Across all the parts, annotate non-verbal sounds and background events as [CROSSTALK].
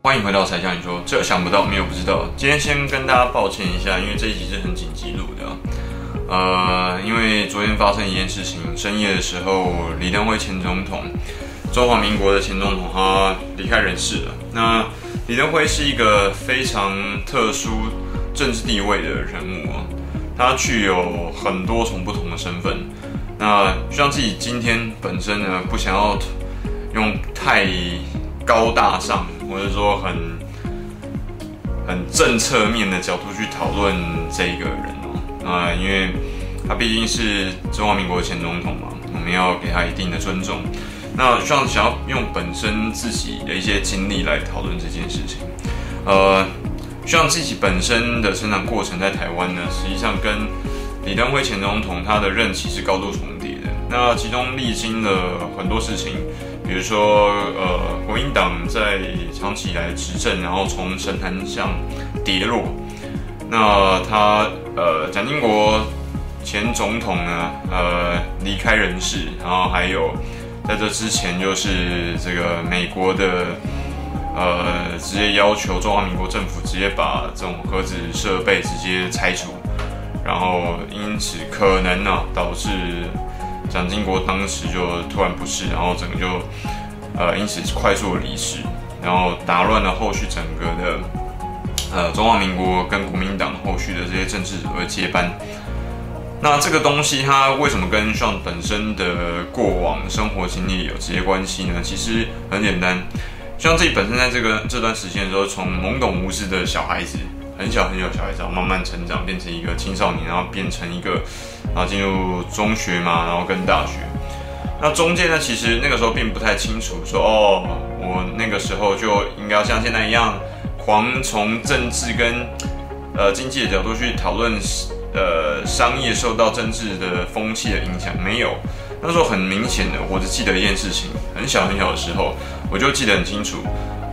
欢迎回到才向你说，这想不到没有不知道。今天先跟大家抱歉一下，因为这一集是很紧急录的。呃，因为昨天发生一件事情，深夜的时候，李登辉前总统，中华民国的前总统，他离开人世了。那李登辉是一个非常特殊政治地位的人物啊，他具有很多种不同的身份。那像自己今天本身呢，不想要用太高大上。或者说很很政策面的角度去讨论这一个人哦，啊，因为他毕竟是中华民国前总统嘛，我们要给他一定的尊重。那像想要用本身自己的一些经历来讨论这件事情，呃，像自己本身的成长过程在台湾呢，实际上跟李登辉前总统他的任期是高度重叠的。那其中历经了很多事情。比如说，呃，国民党在长期以来执政，然后从神坛上跌落。那他，呃，蒋经国前总统呢，呃，离开人世。然后还有，在这之前，就是这个美国的，呃，直接要求中华民国政府直接把这种核子设备直接拆除。然后因此可能呢，导致。蒋经国当时就突然不适，然后整个就，呃，因此快速的离世，然后打乱了后续整个的，呃，中华民国跟国民党后续的这些政治者的接班。那这个东西它为什么跟 Sean 本身的过往生活经历有直接关系呢？其实很简单像自己本身在这个这段时间的时候，从懵懂无知的小孩子。很小很小小孩子，慢慢成长，变成一个青少年，然后变成一个，然后进入中学嘛，然后跟大学。那中间呢，其实那个时候并不太清楚说，哦，我那个时候就应该要像现在一样，狂从政治跟呃经济的角度去讨论，呃，商业受到政治的风气的影响没有。那时候很明显的，我只记得一件事情，很小很小的时候，我就记得很清楚，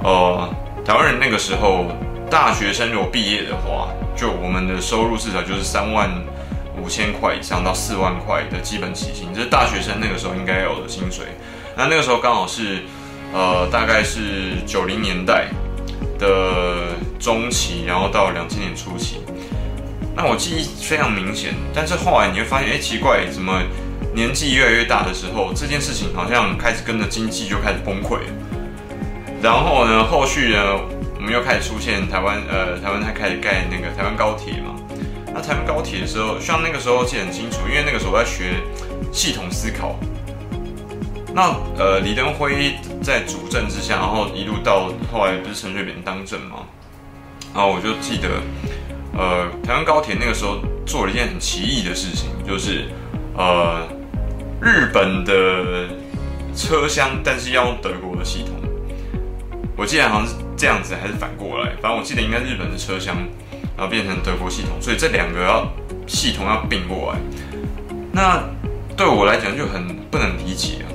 哦、台湾人那个时候。大学生如果毕业的话，就我们的收入至少就是三万五千块以上到四万块的基本起薪，这是大学生那个时候应该有的薪水。那那个时候刚好是，呃，大概是九零年代的中期，然后到两千年初期。那我记忆非常明显，但是后来你会发现，哎，奇怪，怎么年纪越来越大的时候，这件事情好像开始跟着经济就开始崩溃了。然后呢，后续呢？我们又开始出现台湾，呃，台湾它开始盖那个台湾高铁嘛。那台湾高铁的时候，像那个时候记得很清楚，因为那个时候我在学系统思考。那呃，李登辉在主政之下，然后一路到后来不是陈水扁当政嘛，然后我就记得，呃，台湾高铁那个时候做了一件很奇异的事情，就是呃，日本的车厢，但是要用德国的系统。我记得好像是。这样子还是反过来，反正我记得应该日本的车厢，然后变成德国系统，所以这两个要系统要并过来。那对我来讲就很不能理解啊。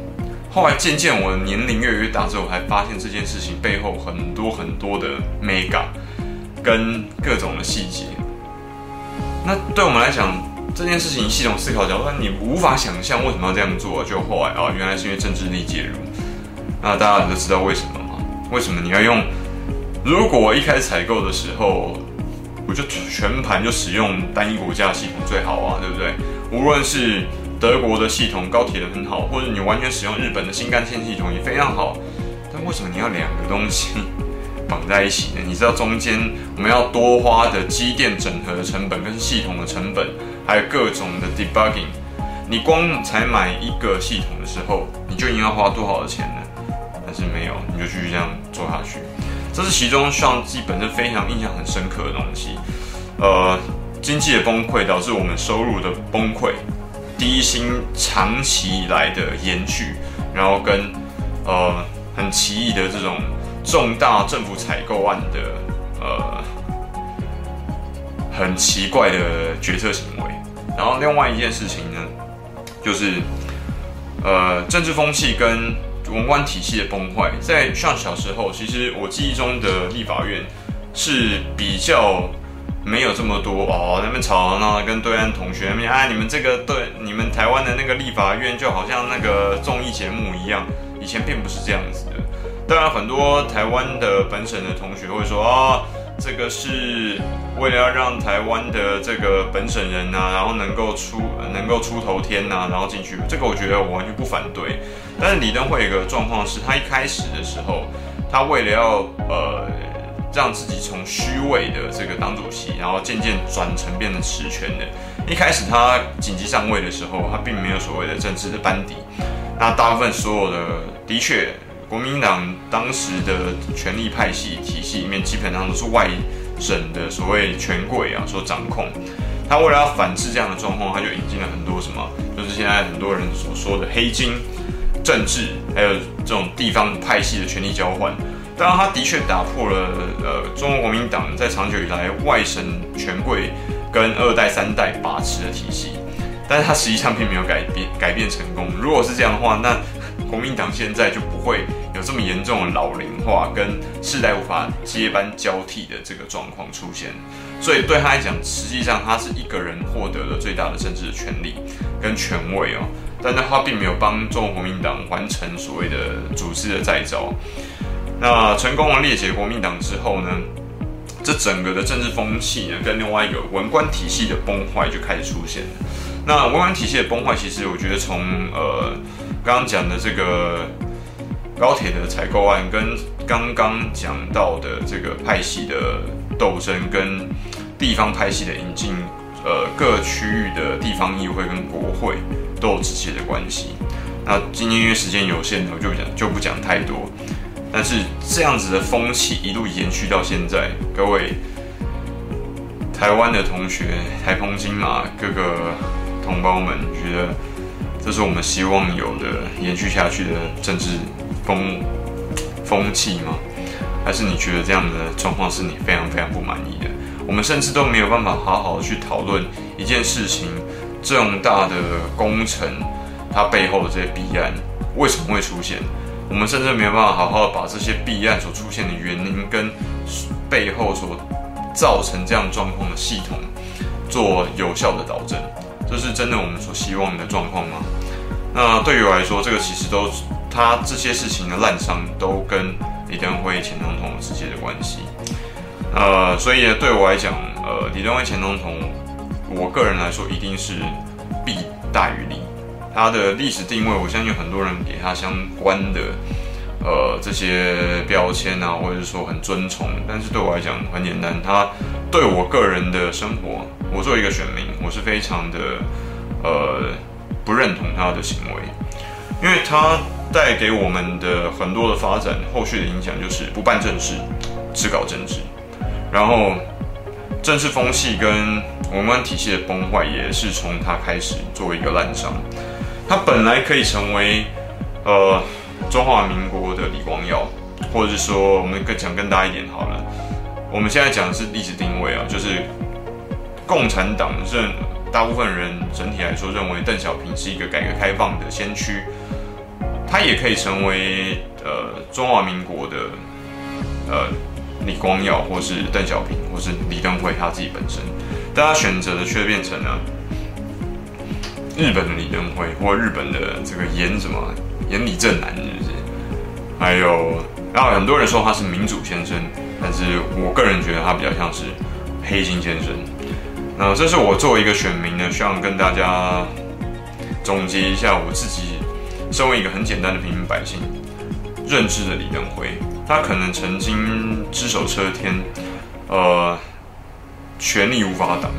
后来渐渐我的年龄越来越大之后，我才发现这件事情背后很多很多的 mega 跟各种的细节。那对我们来讲，这件事情系统思考角度，你无法想象为什么要这样做。就后来啊，原来是因为政治力介入。那大家都知道为什么吗？为什么你要用？如果一开始采购的时候，我就全盘就使用单一国家的系统最好啊，对不对？无论是德国的系统，高铁的很好，或者你完全使用日本的新干线系统也非常好。但为什么你要两个东西 [LAUGHS] 绑在一起呢？你知道中间我们要多花的机电整合的成本，跟系统的成本，还有各种的 debugging，你光才买一个系统的时候，你就应该花多少的钱呢？但是没有，你就继续这样做下去。这是其中让自己本身非常印象很深刻的东西，呃，经济的崩溃导致我们收入的崩溃，低薪长期以来的延续，然后跟呃很奇异的这种重大政府采购案的呃很奇怪的决策行为，然后另外一件事情呢，就是呃政治风气跟。文官体系的崩坏，在像小时候，其实我记忆中的立法院是比较没有这么多哦，那边吵闹闹跟对岸同学那边啊，你们这个对你们台湾的那个立法院就好像那个综艺节目一样，以前并不是这样子的。当然，很多台湾的本省的同学会说啊，这个是为了要让台湾的这个本省人呐、啊，然后能够出能够出头天呐、然后进去，这个我觉得我完全不反对。但是李登辉有个状况是，他一开始的时候，他为了要呃。让自己从虚位的这个党主席，然后渐渐转成变成实权的。一开始他紧急上位的时候，他并没有所谓的政治的班底。那大部分所有的，的确，国民党当时的权力派系体系里面，基本上都是外省的所谓权贵啊所掌控。他为了要反制这样的状况，他就引进了很多什么，就是现在很多人所说的黑金政治，还有这种地方派系的权力交换。当然，他的确打破了呃中国国民党在长久以来外省权贵跟二代三代把持的体系，但是他实际上并没有改变改变成功。如果是这样的话，那国民党现在就不会有这么严重的老龄化跟世代无法接班交替的这个状况出现。所以对他来讲，实际上他是一个人获得了最大的政治的权利跟权位哦，但是他并没有帮中国国民党完成所谓的组织的再造。那成功的裂解国民党之后呢，这整个的政治风气呢，跟另外一个文官体系的崩坏就开始出现了。那文官体系的崩坏，其实我觉得从呃刚刚讲的这个高铁的采购案，跟刚刚讲到的这个派系的斗争，跟地方派系的引进，呃各区域的地方议会跟国会都有直接的关系。那今天因为时间有限，我就讲就不讲太多。但是这样子的风气一路延续到现在，各位台湾的同学、台澎金马各个同胞们，觉得这是我们希望有的延续下去的政治风风气吗？还是你觉得这样的状况是你非常非常不满意的？我们甚至都没有办法好好去讨论一件事情，这么大的工程，它背后的这些弊案为什么会出现？我们甚至没有办法好好把这些弊案所出现的原因跟背后所造成这样状况的系统做有效的导正，这是真的我们所希望的状况吗？那对于我来说，这个其实都他这些事情的烂伤都跟李登辉前总统有直接的关系。呃，所以对我来讲，呃，李登辉前总统，我个人来说一定是弊大于利。他的历史定位，我相信很多人给他相关的，呃，这些标签啊，或者是说很尊崇。但是对我来讲很简单，他对我个人的生活，我作为一个选民，我是非常的呃不认同他的行为，因为他带给我们的很多的发展，后续的影响就是不办正事，只搞政治，然后政治风气跟文官体系的崩坏，也是从他开始作为一个滥觴。他本来可以成为，呃，中华民国的李光耀，或者是说，我们更讲更大一点好了。我们现在讲的是历史定位啊，就是共产党认大部分人整体来说认为邓小平是一个改革开放的先驱，他也可以成为呃中华民国的呃李光耀，或是邓小平，或是李登辉他自己本身，但他选择的却变成了。日本的李登辉，或日本的这个岩什么岩里正男，是不是？还有，然后很多人说他是民主先生，但是我个人觉得他比较像是黑金先生。那这是我作为一个选民呢，希望跟大家总结一下我自己身为一个很简单的平民百姓认知的李登辉。他可能曾经只手遮天，呃，权力无法挡。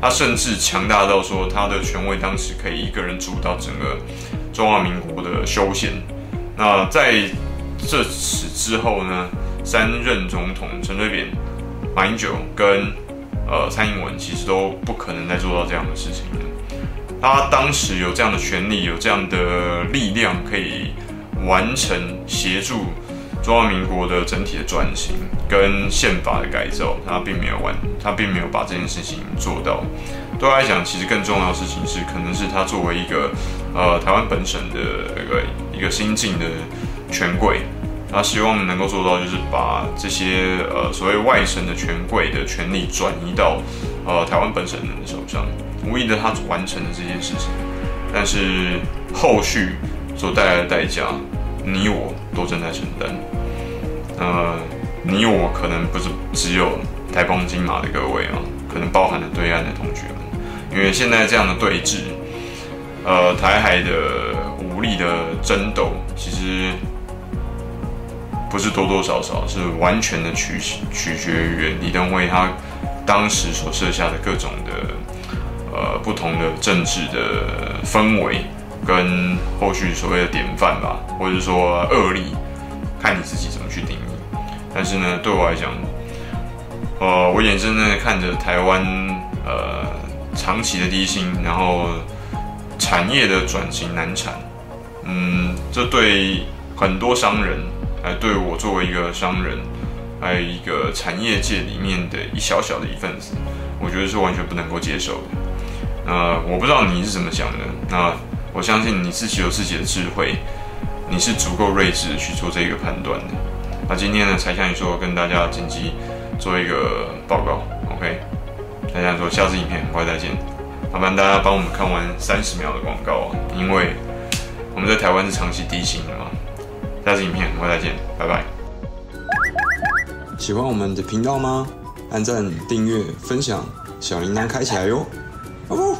他甚至强大到说，他的权威当时可以一个人主导整个中华民国的修宪。那在这此之后呢，三任总统陈水扁、马英九跟呃蔡英文，其实都不可能再做到这样的事情了。他当时有这样的权力，有这样的力量，可以完成协助。中华民国的整体的转型跟宪法的改造，他并没有完，他并没有把这件事情做到。对他来讲，其实更重要的事情是，可能是他作为一个呃台湾本省的一个一个新晋的权贵，他希望能够做到，就是把这些呃所谓外省的权贵的权力转移到呃台湾本省人的手上。无疑的，他完成了这件事情，但是后续所带来的代价，你我都正在承担。呃，你我可能不是只有台澎金马的各位啊，可能包含了对岸的同学们，因为现在这样的对峙，呃，台海的武力的争斗，其实。不是多多少少，是完全的取取决于李登辉他当时所设下的各种的呃不同的政治的氛围，跟后续所谓的典范吧，或者说恶例，看你自己怎么去定义。但是呢，对我来讲，呃，我眼睁睁的看着台湾呃长期的低薪，然后产业的转型难产，嗯，这对很多商人。来对我作为一个商人，还有一个产业界里面的一小小的一份子，我觉得是完全不能够接受的。呃，我不知道你是怎么想的。那我相信你自己有自己的智慧，你是足够睿智去做这个判断的。那今天呢，才向你说跟大家紧急做一个报告，OK？大家说下次影片很快再见，麻烦大家帮我们看完三十秒的广告，因为我们在台湾是长期低薪的嘛。下次影片，我们再见，拜拜。喜欢我们的频道吗？按赞、订阅、分享，小铃铛开起来哟！哦。